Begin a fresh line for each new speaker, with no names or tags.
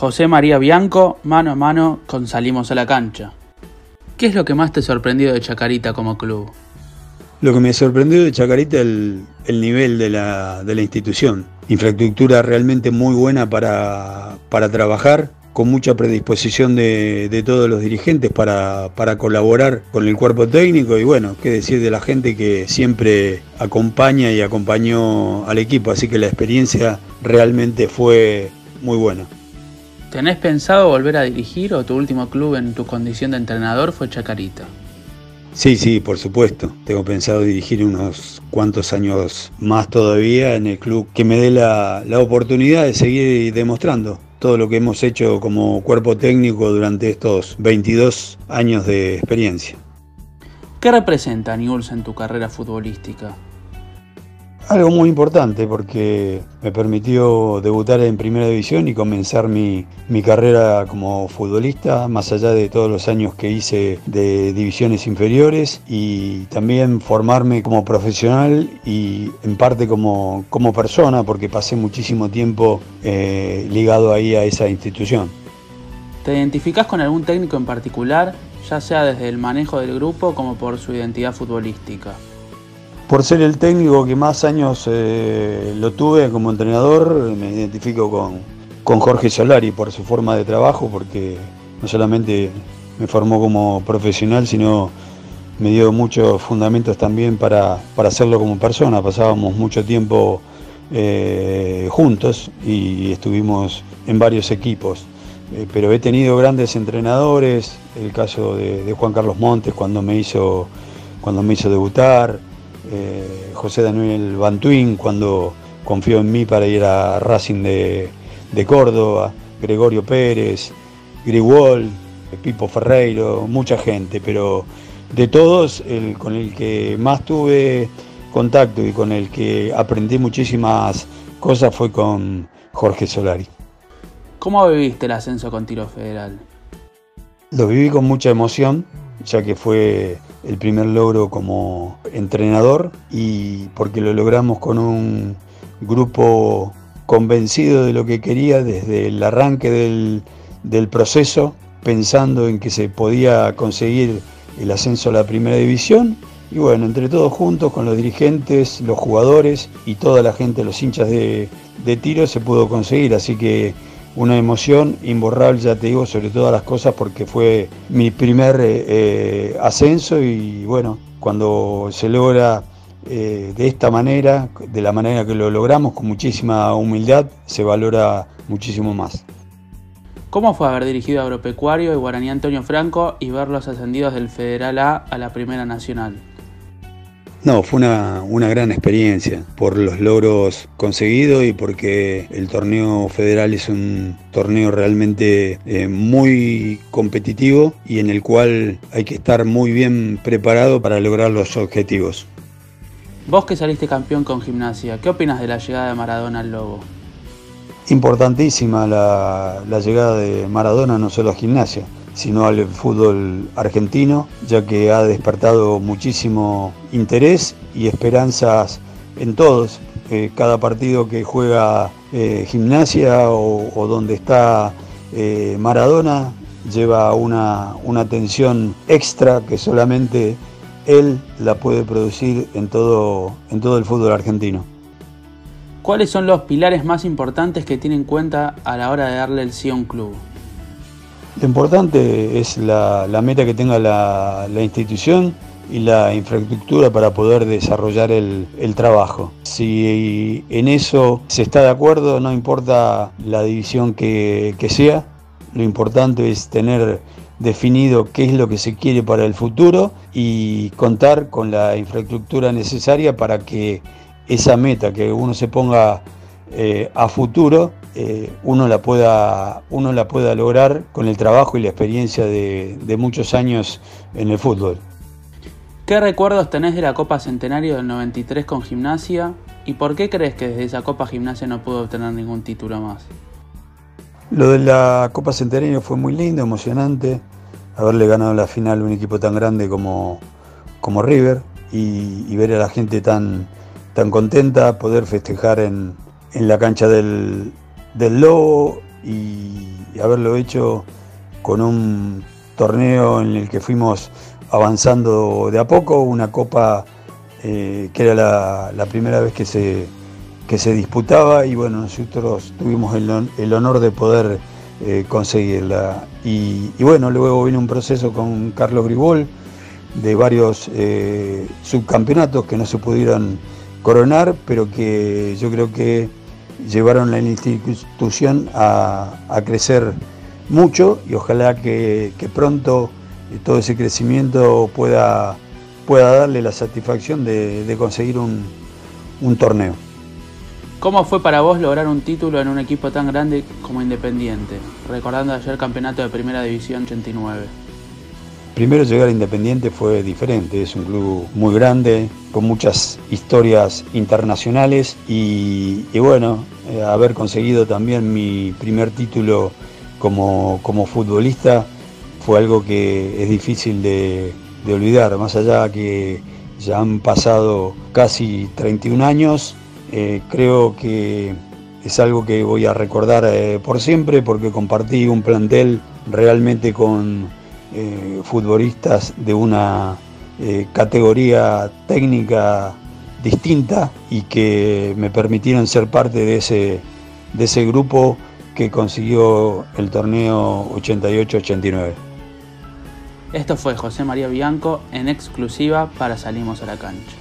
José María Bianco, mano a mano con Salimos a la cancha. ¿Qué es lo que más te sorprendió de Chacarita como club?
Lo que me sorprendió de Chacarita es el, el nivel de la, de la, institución. Infraestructura realmente muy buena para, para trabajar, con mucha predisposición de, de todos los dirigentes para, para, colaborar con el cuerpo técnico y bueno, qué decir de la gente que siempre acompaña y acompañó al equipo, así que la experiencia realmente fue muy buena.
¿Tenés pensado volver a dirigir o tu último club en tu condición de entrenador fue Chacarita?
Sí, sí, por supuesto. Tengo pensado dirigir unos cuantos años más todavía en el club que me dé la, la oportunidad de seguir demostrando todo lo que hemos hecho como cuerpo técnico durante estos 22 años de experiencia.
¿Qué representa Newell's en tu carrera futbolística?
Algo muy importante porque me permitió debutar en primera división y comenzar mi, mi, carrera como futbolista, más allá de todos los años que hice de divisiones inferiores y también formarme como profesional y en parte como, como persona porque pasé muchísimo tiempo eh, ligado ahí a esa institución.
¿Te identificás con algún técnico en particular, ya sea desde el manejo del grupo como por su identidad futbolística?
Por ser el técnico que más años eh, lo tuve como entrenador, me identifico con, con, Jorge Solari por su forma de trabajo, porque no solamente me formó como profesional, sino me dio muchos fundamentos también para, para hacerlo como persona. Pasábamos mucho tiempo eh, juntos y estuvimos en varios equipos. Eh, pero he tenido grandes entrenadores, el caso de, de Juan Carlos Montes cuando me hizo, cuando me hizo debutar, eh, José Daniel Bantuín cuando confió en mí para ir a Racing de, de Córdoba, Gregorio Pérez, Grigol, Pipo Ferreiro, mucha gente, pero de todos el con el que más tuve contacto y con el que aprendí muchísimas cosas fue con Jorge Solari.
¿Cómo viviste el ascenso con Tiro Federal?
Lo viví con mucha emoción, ya que fue el primer logro como entrenador y porque lo logramos con un grupo convencido de lo que quería desde el arranque del, del proceso, pensando en que se podía conseguir el ascenso a la primera división y bueno, entre todos juntos, con los dirigentes, los jugadores y toda la gente, los hinchas de, de tiro, se pudo conseguir. Así que una emoción imborrable, ya te digo, sobre todas las cosas, porque fue mi primer eh, eh, ascenso y bueno, cuando se logra eh, de esta manera, de la manera que lo logramos, con muchísima humildad, se valora muchísimo más.
¿Cómo fue haber dirigido a Agropecuario y Guaraní Antonio Franco y verlos ascendidos del Federal A a la Primera Nacional?
No, fue una, una, gran experiencia por los logros conseguidos y porque el torneo federal es un torneo realmente eh, muy competitivo y en el cual hay que estar muy bien preparado para lograr los objetivos.
Vos que saliste campeón con gimnasia, ¿qué opinas de la llegada de Maradona al Lobo?
Importantísima la, la llegada de Maradona no solo a gimnasia, sino al fútbol argentino, ya que ha despertado muchísimo interés y esperanzas en todos. Eh, cada partido que juega eh, gimnasia o, donde está eh, Maradona lleva una, una tensión extra que solamente él la puede producir en todo, en todo el fútbol argentino.
¿Cuáles son los pilares más importantes que tiene en cuenta a la hora de darle el sí a un club?
Lo importante es la, meta que tenga la, institución y la infraestructura para poder desarrollar el, trabajo. Si en eso se está de acuerdo, no importa la división que, que sea, lo importante es tener definido qué es lo que se quiere para el futuro y contar con la infraestructura necesaria para que esa meta que uno se ponga eh, a futuro eh, uno, la pueda, uno la pueda lograr con el trabajo y la experiencia de, de, muchos años en el fútbol.
¿Qué recuerdos tenés de la Copa Centenario del 93 con Gimnasia y por qué crees que desde esa Copa Gimnasia no pudo obtener ningún título más?
Lo de la Copa Centenario fue muy lindo, emocionante, haberle ganado la final a un equipo tan grande como, como River y, y ver a la gente tan, tan contenta, poder festejar en, en la cancha del, del Lobo y haberlo hecho con un torneo en el que fuimos avanzando de a poco, una copa eh, que era la, primera vez que se, que se disputaba y bueno, nosotros tuvimos el, honor de poder eh, conseguirla. Y, bueno, luego vino un proceso con Carlos Gribol de varios eh, subcampeonatos que no se pudieron coronar, pero que yo creo que llevaron la institución a, crecer mucho y ojalá que, que pronto todo ese crecimiento pueda pueda darle la satisfacción de, conseguir un, torneo.
¿Cómo fue para vos lograr un título en un equipo tan grande como Independiente? Recordando ayer el campeonato de Primera División 89.
Primero llegar a Independiente fue diferente, es un club muy grande, con muchas historias internacionales y, bueno, eh, haber conseguido también mi primer título como, como futbolista fue algo que es difícil de, olvidar, más allá que ya han pasado casi 31 años, eh, creo que es algo que voy a recordar eh, por siempre porque compartí un plantel realmente con eh, futbolistas de una categoría técnica distinta y que me permitieron ser parte de ese, de ese grupo que consiguió el torneo 88-89.
Esto fue José María Bianco en exclusiva para Salimos a la Cancha.